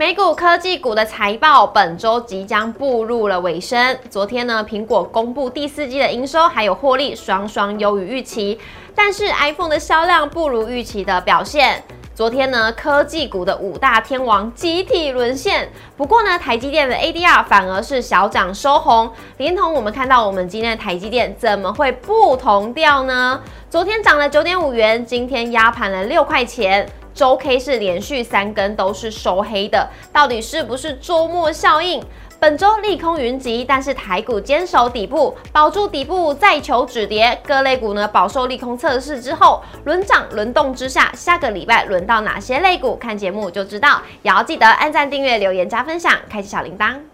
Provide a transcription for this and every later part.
美股科技股的财报本周即将步入了尾声。昨天呢，苹果公布第四季的营收还有获利双双优于预期，但是 iPhone 的销量不如预期的表现。昨天呢，科技股的五大天王集体沦陷。不过呢，台积电的 ADR 反而是小涨收红，连同我们看到我们今天的台积电怎么会不同调呢？昨天涨了九点五元，今天压盘了六块钱。周 K 是连续三根都是收黑的，到底是不是周末效应？本周利空云集，但是台股坚守底部，保住底部再求止跌。各类股呢饱受利空测试之后，轮涨轮动之下，下个礼拜轮到哪些类股？看节目就知道。也要记得按赞、订阅、留言、加分享，开启小铃铛。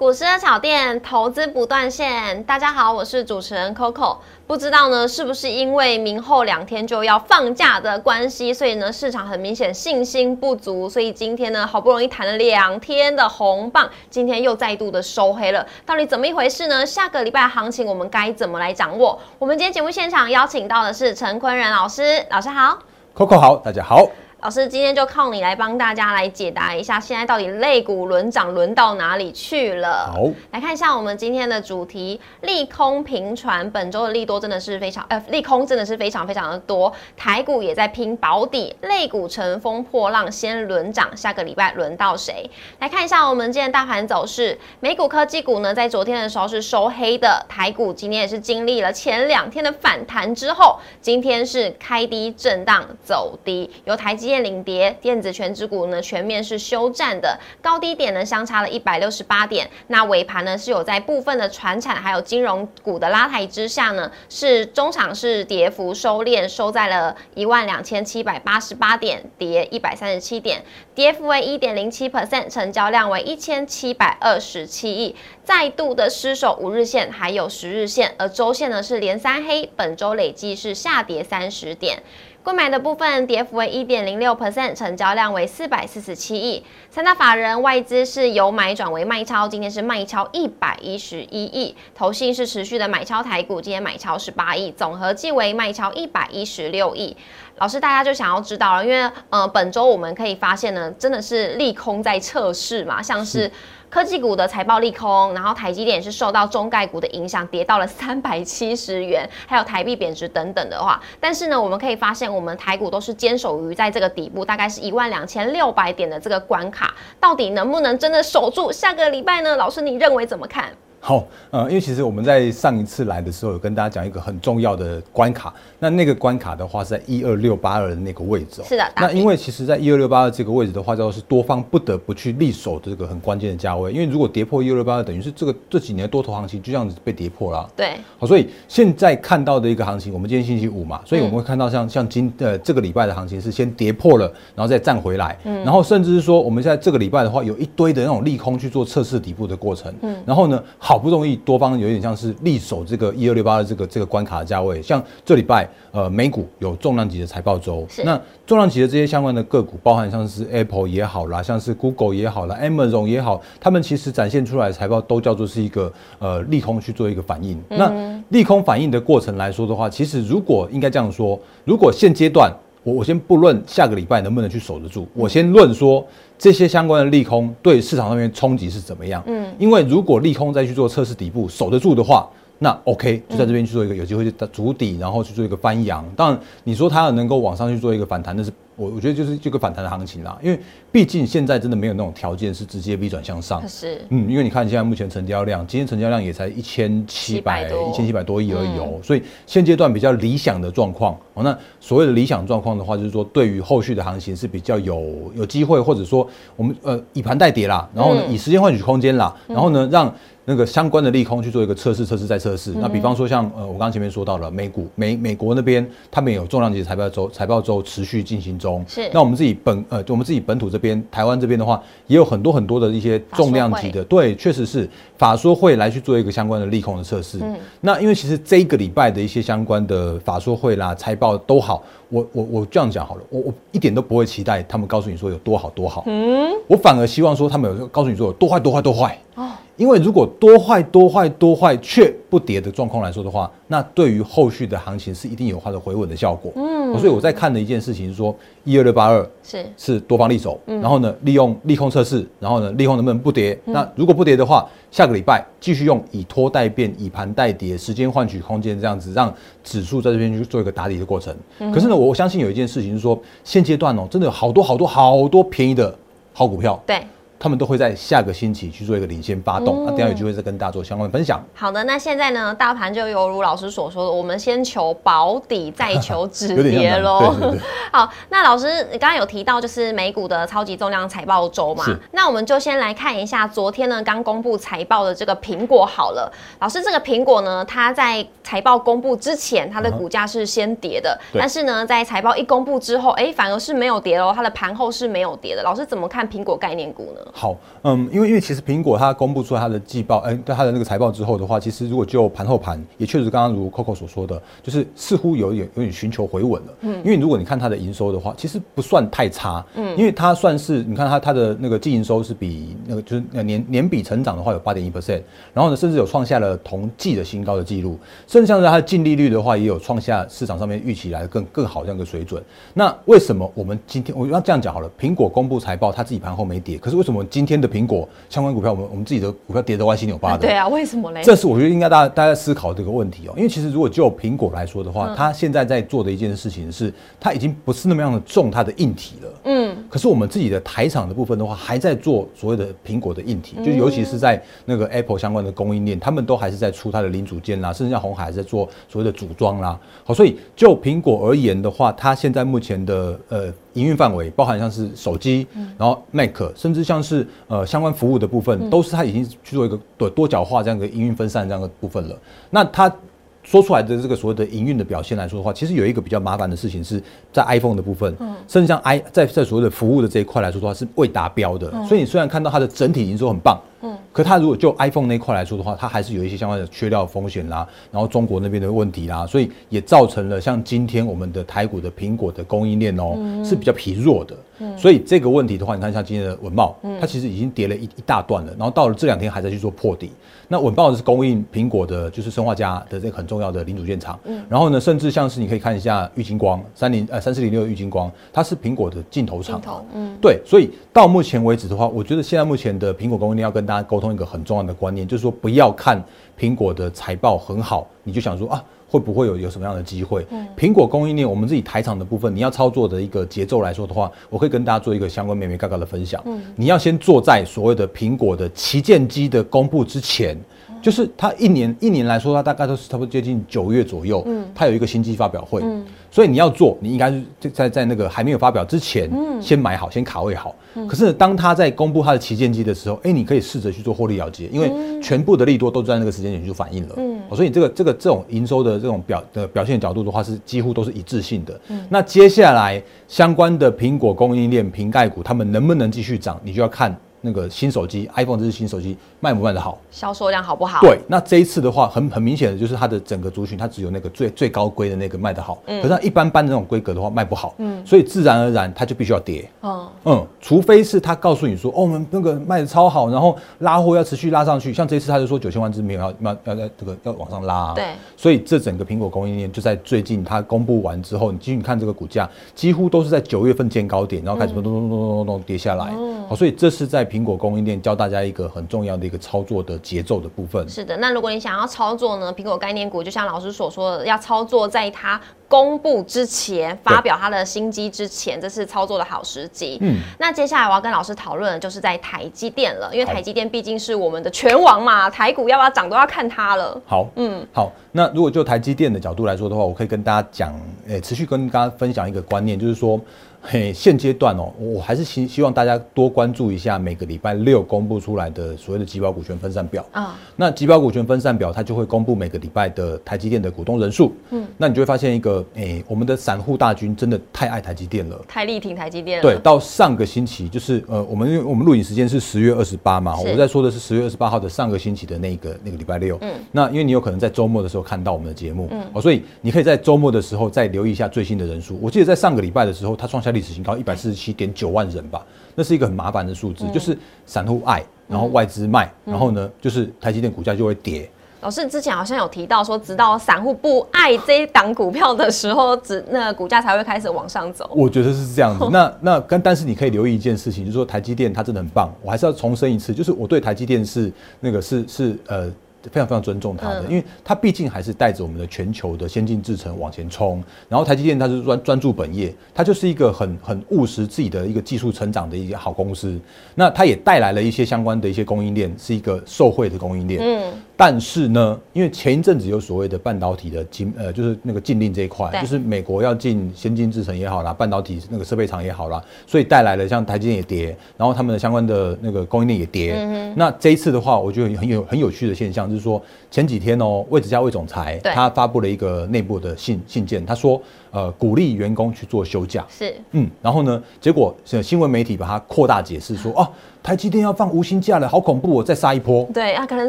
股市的炒店，投资不断线。大家好，我是主持人 Coco。不知道呢，是不是因为明后两天就要放假的关系，所以呢，市场很明显信心不足。所以今天呢，好不容易弹了两天的红棒，今天又再度的收黑了。到底怎么一回事呢？下个礼拜行情我们该怎么来掌握？我们今天节目现场邀请到的是陈坤仁老师，老师好，Coco 好，大家好。老师，今天就靠你来帮大家来解答一下，现在到底类股轮涨轮到哪里去了？好，来看一下我们今天的主题，利空频传，本周的利多真的是非常，呃，利空真的是非常非常的多，台股也在拼保底，类股乘风破浪，先轮涨，下个礼拜轮到谁？来看一下我们今天大盘走势，美股科技股呢，在昨天的时候是收黑的，台股今天也是经历了前两天的反弹之后，今天是开低震荡走低，由台积。电领跌，电子全指股呢全面是休战的，高低点呢相差了一百六十八点。那尾盘呢是有在部分的船产还有金融股的拉抬之下呢，是中场是跌幅收敛，收在了一万两千七百八十八点，跌一百三十七点，跌幅为一点零七 percent，成交量为一千七百二十七亿，再度的失守五日线还有十日线，而周线呢是连三黑，本周累计是下跌三十点。购买的部分跌幅为一点零六 percent，成交量为四百四十七亿。三大法人外资是由买转为卖超，今天是卖超一百一十一亿。投信是持续的买超台股，今天买超十八亿，总合计为卖超一百一十六亿。老师，大家就想要知道了，因为呃，本周我们可以发现呢，真的是利空在测试嘛，像是。科技股的财报利空，然后台积电是受到中概股的影响，跌到了三百七十元，还有台币贬值等等的话，但是呢，我们可以发现，我们台股都是坚守于在这个底部，大概是一万两千六百点的这个关卡，到底能不能真的守住？下个礼拜呢？老师，你认为怎么看？好，呃，因为其实我们在上一次来的时候，有跟大家讲一个很重要的关卡。那那个关卡的话是在一二六八二的那个位置。是的。那因为其实在一二六八二这个位置的话，叫做是多方不得不去力守这个很关键的价位。因为如果跌破一二六八二，等于是这个这几年的多头行情就这样子被跌破了。对。好，所以现在看到的一个行情，我们今天星期五嘛，所以我们会看到像像今呃这个礼拜的行情是先跌破了，然后再站回来。嗯。然后甚至是说，我们现在这个礼拜的话，有一堆的那种利空去做测试底部的过程。嗯。然后呢，好不容易多方。有点像是力守这个一二六八的这个这个关卡的价位，像这礼拜呃美股有重量级的财报周，那重量级的这些相关的个股，包含像是 Apple 也好啦，像是 Google 也好啦，Amazon 也好，他们其实展现出来的财报都叫做是一个呃利空去做一个反应。那利空反应的过程来说的话，其实如果应该这样说，如果现阶段我我先不论下个礼拜能不能去守得住，我先论说。这些相关的利空对市场上面冲击是怎么样？嗯，因为如果利空再去做测试底部守得住的话，那 OK 就在这边去做一个有机会去筑底，然后去做一个翻扬。当然，你说它能够往上去做一个反弹，那是。我我觉得就是这个反弹的行情啦，因为毕竟现在真的没有那种条件是直接 V 转向上。是，嗯，因为你看现在目前成交量，今天成交量也才一千七百一千七百多亿而已哦，所以现阶段比较理想的状况哦。那所谓的理想状况的话，就是说对于后续的行情是比较有有机会，或者说我们呃以盘代跌啦，然后呢以时间换取空间啦，然后呢让。那个相关的利空去做一个测试，测试再测试。那比方说像呃，我刚刚前面说到了美股美美国那边，他们有重量级财报周财报周持续进行中。中。是那我们自己本呃，就我们自己本土这边，台湾这边的话，也有很多很多的一些重量级的，对，确实是法说会来去做一个相关的利空的测试。嗯，那因为其实这一个礼拜的一些相关的法说会啦、财报都好，我我我这样讲好了，我我一点都不会期待他们告诉你说有多好多好。嗯，我反而希望说他们有告诉你说有多坏多坏多坏。哦。因为如果多坏多坏多坏却不跌的状况来说的话，那对于后续的行情是一定有它的回稳的效果。嗯，所以我在看的一件事情是说，一二六八二是是多方利手，然后呢利用利空测试，然后呢利空能不能不跌？那如果不跌的话，下个礼拜继续用以拖代变，以盘代跌，时间换取空间，这样子让指数在这边去做一个打底的过程。可是呢，我相信有一件事情是说，现阶段哦，真的有好多好多好多便宜的好股票。对。他们都会在下个星期去做一个领先发动，那等下有机会再跟大家做相关的分享。好的，那现在呢，大盘就犹如老师所说的，我们先求保底，再求止 跌喽。好，那老师你刚刚有提到就是美股的超级重量财报周嘛？那我们就先来看一下昨天呢刚公布财报的这个苹果好了。老师，这个苹果呢，它在财报公布之前，它的股价是先跌的，但是呢，在财报一公布之后，哎，反而是没有跌喽，它的盘后是没有跌的。老师怎么看苹果概念股呢？好，嗯，因为因为其实苹果它公布出来它的季报，哎，它的那个财报之后的话，其实如果就盘后盘，也确实刚刚如 Coco 所说的，就是似乎有点有点寻求回稳了。嗯，因为如果你看它的营收的话，其实不算太差。嗯，因为它算是你看它它的那个净营收是比那个就是年年比成长的话有八点一 percent，然后呢，甚至有创下了同季的新高的记录，甚至像是它的净利率的话，也有创下市场上面预期来的更更好这样一个水准。那为什么我们今天我要这样讲好了？苹果公布财报，它自己盘后没跌，可是为什么今天的苹果相关股票，我们我们自己的股票跌得歪七扭八的。对啊，为什么嘞？这是我觉得应该大家大家思考这个问题哦。因为其实如果就苹果来说的话，它现在在做的一件事情是，它已经不是那么样的重它的硬体了。嗯。可是我们自己的台厂的部分的话，还在做所谓的苹果的硬体，就尤其是在那个 Apple 相关的供应链，他们都还是在出它的零组件啦，甚至像红海还在做所谓的组装啦。好，所以就苹果而言的话，它现在目前的呃。营运范围包含像是手机，然后 Mac，甚至像是呃相关服务的部分，都是它已经去做一个多多角化这样的营运分散这样的部分了。那它说出来的这个所谓的营运的表现来说的话，其实有一个比较麻烦的事情是在 iPhone 的部分，嗯甚至像 i 在在所谓的服务的这一块来说的话是未达标的。所以你虽然看到它的整体营收很棒。嗯，可它如果就 iPhone 那块来说的话，它还是有一些相关的缺料风险啦，然后中国那边的问题啦，所以也造成了像今天我们的台股的苹果的供应链哦是比较疲弱的。嗯，所以这个问题的话，你看像今天的文茂，它其实已经跌了一一大段了，然后到了这两天还在去做破底。那稳茂是供应苹果的，就是生化家的这个很重要的零组件厂。嗯，然后呢，甚至像是你可以看一下玉金光三零呃三四零六玉金光，它是苹果的镜头厂。嗯，对，所以到目前为止的话，我觉得现在目前的苹果供应链要跟大家沟通一个很重要的观念，就是说不要看苹果的财报很好，你就想说啊会不会有有什么样的机会？嗯，苹果供应链我们自己台厂的部分，你要操作的一个节奏来说的话，我可以跟大家做一个相关美美嘎嘎的分享。嗯，你要先坐在所谓的苹果的旗舰机的公布之前。就是它一年一年来说，它大概都是差不多接近九月左右，嗯，它有一个新机发表会，嗯，所以你要做，你应该是在在那个还没有发表之前，嗯，先买好，先卡位好。可是当它在公布它的旗舰机的时候，哎，你可以试着去做获利了结，因为全部的利多都在那个时间点就反映了，嗯，所以这个这个这种营收的这种表的表现角度的话，是几乎都是一致性的。嗯，那接下来相关的苹果供应链瓶盖股，他们能不能继续涨，你就要看。那个新手机，iPhone 这是新手机卖不卖的好，销售量好不好？对，那这一次的话，很很明显的就是它的整个族群，它只有那个最最高规的那个卖的好，嗯，可是它一般般的那种规格的话卖不好，嗯，所以自然而然它就必须要跌，哦，嗯，除非是他告诉你说，哦，我们那个卖的超好，然后拉货要持续拉上去，像这一次他就说九千万只没有要要要在这个要往上拉，对，所以这整个苹果供应链就在最近它公布完之后，你继续看这个股价，几乎都是在九月份见高点，然后开始咚咚咚咚咚咚跌下来，好，所以这是在苹果供应链教大家一个很重要的一个操作的节奏的部分。是的，那如果你想要操作呢，苹果概念股就像老师所说的，要操作在它公布之前，发表它的新机之前，这是操作的好时机。嗯，那接下来我要跟老师讨论的就是在台积电了，因为台积电毕竟是我们的拳王嘛，台股要不要涨都要看它了。好，嗯，好，那如果就台积电的角度来说的话，我可以跟大家讲，诶，持续跟大家分享一个观念，就是说。嘿，现阶段哦，我还是希希望大家多关注一下每个礼拜六公布出来的所谓的集保股权分散表啊。那集保股权分散表，它就会公布每个礼拜的台积电的股东人数。嗯，那你就会发现一个，哎，我们的散户大军真的太爱台积电了，太力挺台积电了。对，到上个星期就是呃，我们因为我们录影时间是十月二十八嘛，我在说的是十月二十八号的上个星期的那个那个礼拜六。嗯，那因为你有可能在周末的时候看到我们的节目，嗯，哦，所以你可以在周末的时候再留意一下最新的人数。我记得在上个礼拜的时候，它创下历史新高一百四。十七点九万人吧，那是一个很麻烦的数字，就是散户爱，然后外资卖，然后呢，就是台积电股价就会跌。老师之前好像有提到说，直到散户不爱这一档股票的时候，只那股价才会开始往上走。我觉得是这样子。那那跟但是你可以留意一件事情，就是说台积电它真的很棒。我还是要重申一次，就是我对台积电是那个是是呃。非常非常尊重它的，因为它毕竟还是带着我们的全球的先进制程往前冲。然后台积电它是专专注本业，它就是一个很很务实自己的一个技术成长的一个好公司。那它也带来了一些相关的一些供应链，是一个受惠的供应链。嗯。但是呢，因为前一阵子有所谓的半导体的禁呃，就是那个禁令这一块，就是美国要进先进制程也好啦，半导体那个设备厂也好啦，所以带来了像台积电也跌，然后他们的相关的那个供应链也跌。嗯那这一次的话，我觉得很有很有趣的现象，就是说前几天哦，魏子嘉魏总裁他发布了一个内部的信信件，他说呃鼓励员工去做休假。是嗯，然后呢，结果新闻媒体把它扩大解释说哦。台积电要放无薪假了，好恐怖！哦再杀一波。对啊，可能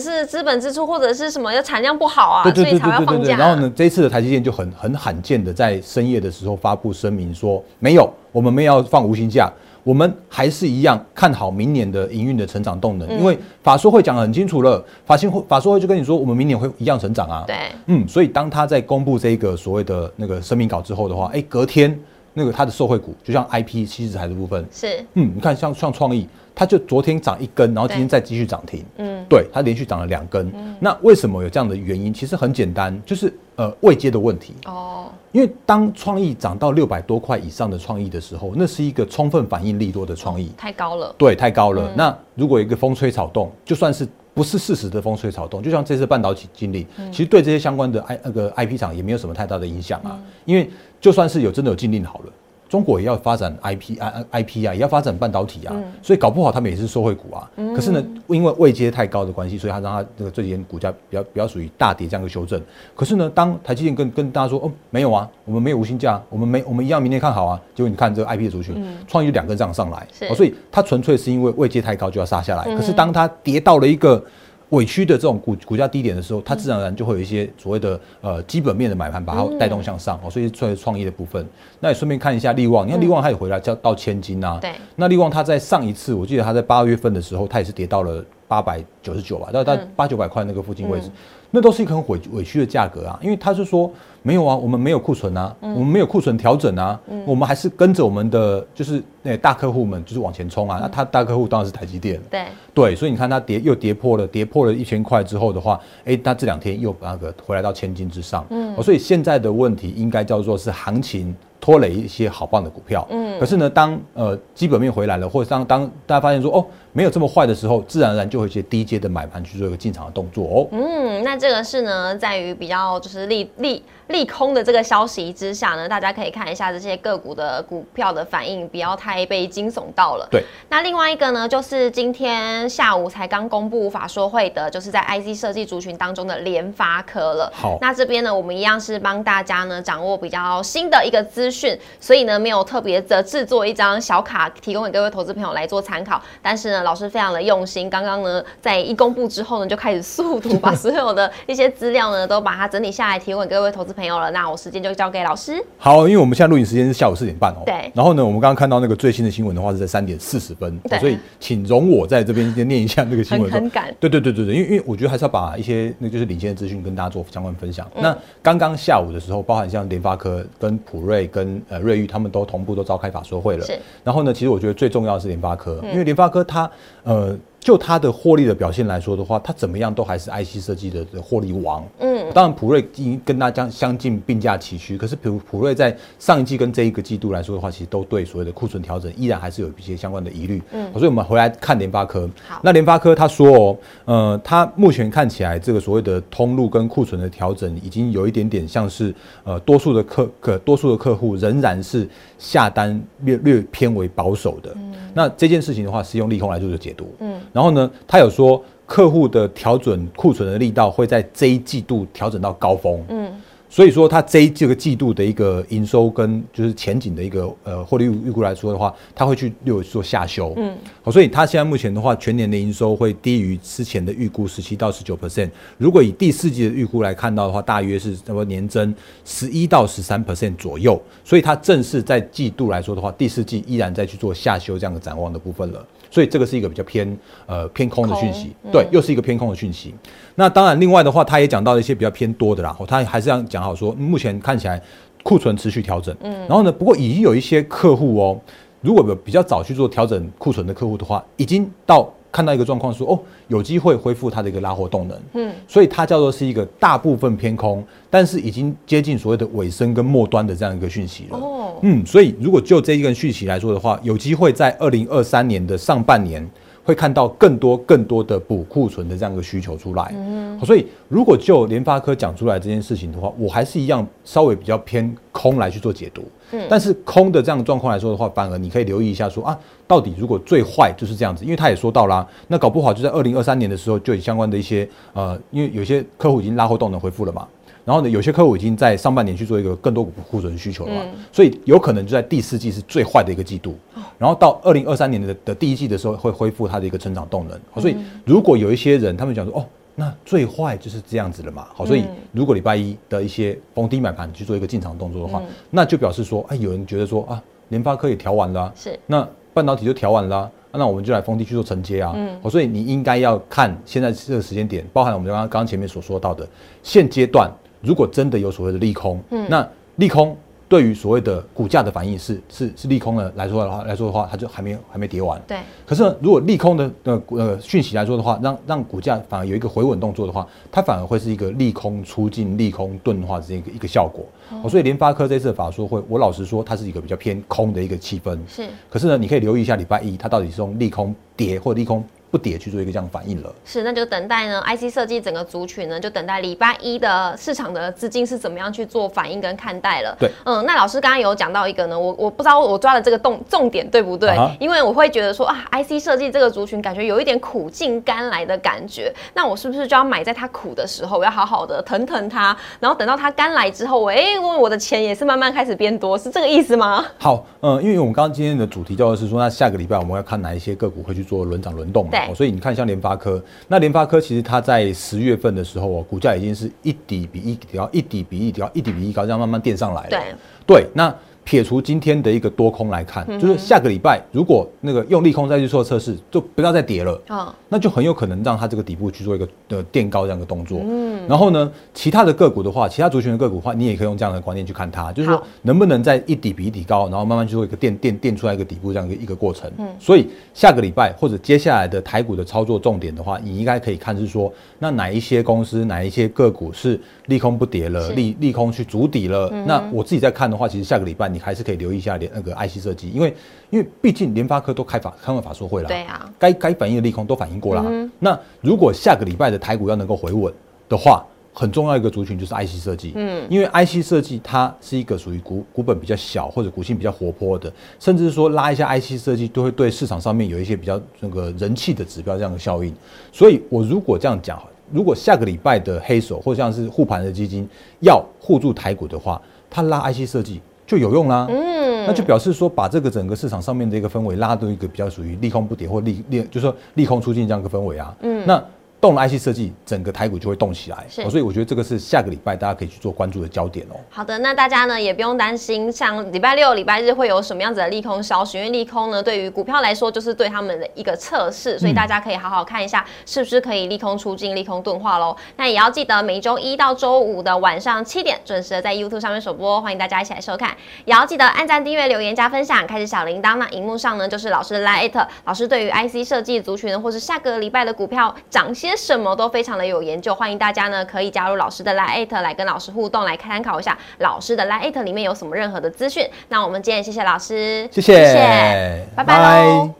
是资本支出或者是什么，要产量不好啊，所以才要放假。然后呢，这一次的台积电就很很罕见的在深夜的时候发布声明说，没有，我们没有放无薪假，我们还是一样看好明年的营运的成长动能。因为法说会讲的很清楚了，法新会法说会就跟你说，我们明年会一样成长啊。对，嗯，所以当他在公布这个所谓的那个声明稿之后的话，哎，隔天那个他的受惠股，就像 IP 七十台的部分，是，嗯，你看像像创意。它就昨天涨一根，然后今天再继续涨停。嗯，对，它连续涨了两根。那为什么有这样的原因？其实很简单，就是呃未接的问题。哦，因为当创意涨到六百多块以上的创意的时候，那是一个充分反应利多的创意。太高了。对，太高了。那如果一个风吹草动，就算是不是事实的风吹草动，就像这次半导体经历，其实对这些相关的 I 那个 IP 厂也没有什么太大的影响啊。因为就算是有真的有禁令好了。中国也要发展 IP 啊 IP 啊，也要发展半导体啊，所以搞不好他们也是受惠股啊。可是呢，因为位阶太高的关系，所以它让它这个这几天股价比较比较属于大跌这样一个修正。可是呢，当台积电跟跟大家说哦没有啊，我们没有无薪假，我们没我们一样明天看好啊。结果你看这个 IP 的族群，创意两根这样上来，所以它纯粹是因为位阶太高就要杀下来。可是当它跌到了一个。委屈的这种股股价低点的时候，它自然而然就会有一些所谓的呃基本面的买盘把它带动向上哦，所以作为创业的部分，那也顺便看一下利旺，你看利旺它也回来叫到千金啊，对，那利旺它在上一次我记得它在八月份的时候，它也是跌到了八百九十九吧，到到八九百块那个附近位置。那都是一个很委委屈的价格啊，因为他是说没有啊，我们没有库存啊，我们没有库存调整啊，我们还是跟着我们的就是那大客户们就是往前冲啊。那他大客户当然是台积电，对。对，所以你看它跌又跌破了，跌破了一千块之后的话，哎，它这两天又那个回来到千金之上，嗯，所以现在的问题应该叫做是行情。拖累一些好棒的股票，嗯，可是呢，当呃基本面回来了，或者当当大家发现说哦没有这么坏的时候，自然而然就会一些低阶的买盘去做一个进场的动作哦。嗯，那这个是呢，在于比较就是利利。利空的这个消息之下呢，大家可以看一下这些个股的股票的反应，不要太被惊悚到了。对。那另外一个呢，就是今天下午才刚公布法说会的，就是在 IC 设计族群当中的联发科了。好。那这边呢，我们一样是帮大家呢掌握比较新的一个资讯，所以呢没有特别的制作一张小卡提供给各位投资朋友来做参考。但是呢，老师非常的用心，刚刚呢在一公布之后呢，就开始速读，把所有的一些资料呢都把它整理下来，提供给各位投资朋友了。那我时间就交给老师。好，因为我们现在录影时间是下午四点半哦。对。然后呢，我们刚刚看到那个最新的新闻的话是在三点四十分，所以请容我在这边先念一下那个新闻。很赶。对对对对对，因为因为我觉得还是要把一些那就是领先的资讯跟大家做相关分享。那刚刚下午的时候，包含像联发科、跟普瑞、跟呃瑞昱，他们都同步都召开法说会了。是。然后呢，其实我觉得最重要的是联发科，因为联发科它呃。就它的获利的表现来说的话，它怎么样都还是 IC 设计的的获利王。嗯，当然普瑞已经跟它将相近并驾齐驱，可是普普瑞在上一季跟这一个季度来说的话，其实都对所谓的库存调整依然还是有一些相关的疑虑。嗯，所以我们回来看联发科。好，那联发科他说哦，呃，它目前看起来这个所谓的通路跟库存的调整，已经有一点点像是呃多数的客可多数的客户仍然是下单略略偏为保守的。嗯，那这件事情的话是用利空来做的解读。嗯。然后呢，他有说客户的调整库存的力道会在这一季度调整到高峰。嗯，所以说它这一这个季度的一个营收跟就是前景的一个呃获利预估来说的话，它会去有做下修。嗯，好，所以它现在目前的话，全年的营收会低于之前的预估十七到十九 percent。如果以第四季的预估来看到的话，大约是什么年增十一到十三 percent 左右。所以它正式在季度来说的话，第四季依然在去做下修这样的展望的部分了。所以这个是一个比较偏呃偏空的讯息，对，又是一个偏空的讯息。那当然，另外的话，他也讲到一些比较偏多的啦，他还是要讲好说，目前看起来库存持续调整，嗯，然后呢，不过已经有一些客户哦，如果有比较早去做调整库存的客户的话，已经到。看到一个状况说哦，有机会恢复它的一个拉货动能，嗯，所以它叫做是一个大部分偏空，但是已经接近所谓的尾声跟末端的这样一个讯息了，哦，嗯，所以如果就这一个讯息来说的话，有机会在二零二三年的上半年会看到更多更多的补库存的这样一个需求出来，嗯，所以如果就联发科讲出来这件事情的话，我还是一样稍微比较偏空来去做解读。但是空的这样的状况来说的话，反而你可以留意一下，说啊，到底如果最坏就是这样子，因为他也说到啦，那搞不好就在二零二三年的时候，就有相关的一些呃，因为有些客户已经拉货动能恢复了嘛，然后呢，有些客户已经在上半年去做一个更多库存需求了嘛，所以有可能就在第四季是最坏的一个季度，然后到二零二三年的的第一季的时候会恢复它的一个成长动能，所以如果有一些人他们讲说哦。那最坏就是这样子了嘛，好，所以如果礼拜一的一些逢低买盘去做一个进场动作的话，那就表示说，哎，有人觉得说啊，联发科也调完了，是，那半导体就调完了，那我们就来逢低去做承接啊，嗯，所以你应该要看现在这个时间点，包含我们刚刚刚前面所说到的现阶段，如果真的有所谓的利空，嗯，那利空。对于所谓的股价的反应是是是利空的来说的话来说的话，它就还没还没跌完。对。可是如果利空的呃呃讯息来说的话，让让股价反而有一个回稳动作的话，它反而会是一个利空出尽、利空钝化这样一个一个效果。哦。所以联发科这次的法说会，我老实说，它是一个比较偏空的一个气氛。是。可是呢，你可以留意一下礼拜一，它到底是用利空跌或利空。不跌去做一个这样反应了，是，那就等待呢，IC 设计整个族群呢，就等待礼拜一的市场的资金是怎么样去做反应跟看待了。对，嗯，那老师刚刚有讲到一个呢，我我不知道我抓的这个重重点对不对？因为我会觉得说啊，IC 设计这个族群感觉有一点苦尽甘来的感觉，那我是不是就要买在它苦的时候，我要好好的疼疼它，然后等到它甘来之后，我哎，我的钱也是慢慢开始变多，是这个意思吗？好，嗯，因为我们刚刚今天的主题叫做是说，那下个礼拜我们要看哪一些个股会去做轮涨轮动嘛？对，所以你看像连。联发科，那联发科其实它在十月份的时候哦，股价已经是一底比一底高，一底比一底高，一底比一高，这样慢慢垫上来了。对，对，那。撇除今天的一个多空来看，就是下个礼拜如果那个用利空再去做测试，就不要再跌了啊，那就很有可能让它这个底部去做一个呃垫高这样的动作。嗯，然后呢，其他的个股的话，其他族群的个股的话，你也可以用这样的观念去看它，就是说能不能在一底比一底高，然后慢慢去做一个垫垫垫出来一个底部这样一个一个过程。嗯，所以下个礼拜或者接下来的台股的操作重点的话，你应该可以看是说，那哪一些公司哪一些个股是利空不跌了，利利空去筑底了。那我自己在看的话，其实下个礼拜你还是可以留意一下联那个 IC 设计，因为因为毕竟联发科都开法开完法说会了，对啊，该该反应的利空都反应过了。那如果下个礼拜的台股要能够回稳的话，很重要一个族群就是 IC 设计，嗯，因为 IC 设计它是一个属于股股本比较小或者股性比较活泼的，甚至是说拉一下 IC 设计都会对市场上面有一些比较那个人气的指标这样的效应。所以我如果这样讲，如果下个礼拜的黑手或像是护盘的基金要护住台股的话，它拉 IC 设计。就有用啦，嗯，那就表示说把这个整个市场上面的一个氛围拉到一个比较属于利空不跌或利利，就是说利空出尽这样一个氛围啊，嗯，那动了 IC 设计，整个台股就会动起来。是哦所以我觉得这个是下个礼拜大家可以去做关注的焦点哦。好的，那大家呢也不用担心，像礼拜六、礼拜日会有什么样子的利空消息，因为利空呢对于股票来说就是对他们的一个测试，所以大家可以好好看一下是不是可以利空出尽、利空钝化喽。那也要记得每周一到周五的晚上七点准时的在 YouTube 上面首播，欢迎大家一起来收看。也要记得按赞、订阅、留言、加分享，开启小铃铛。那荧幕上呢就是老师的 Lite，老师对于 IC 设计族群或是下个礼拜的股票涨些什么都非常的有研究，欢迎大家呢可以加入老师的 Lite 来跟老师互动，来参考一下老师的 Lite 里面有什么任何的资讯。那我们今天谢谢老师，谢谢，拜拜喽。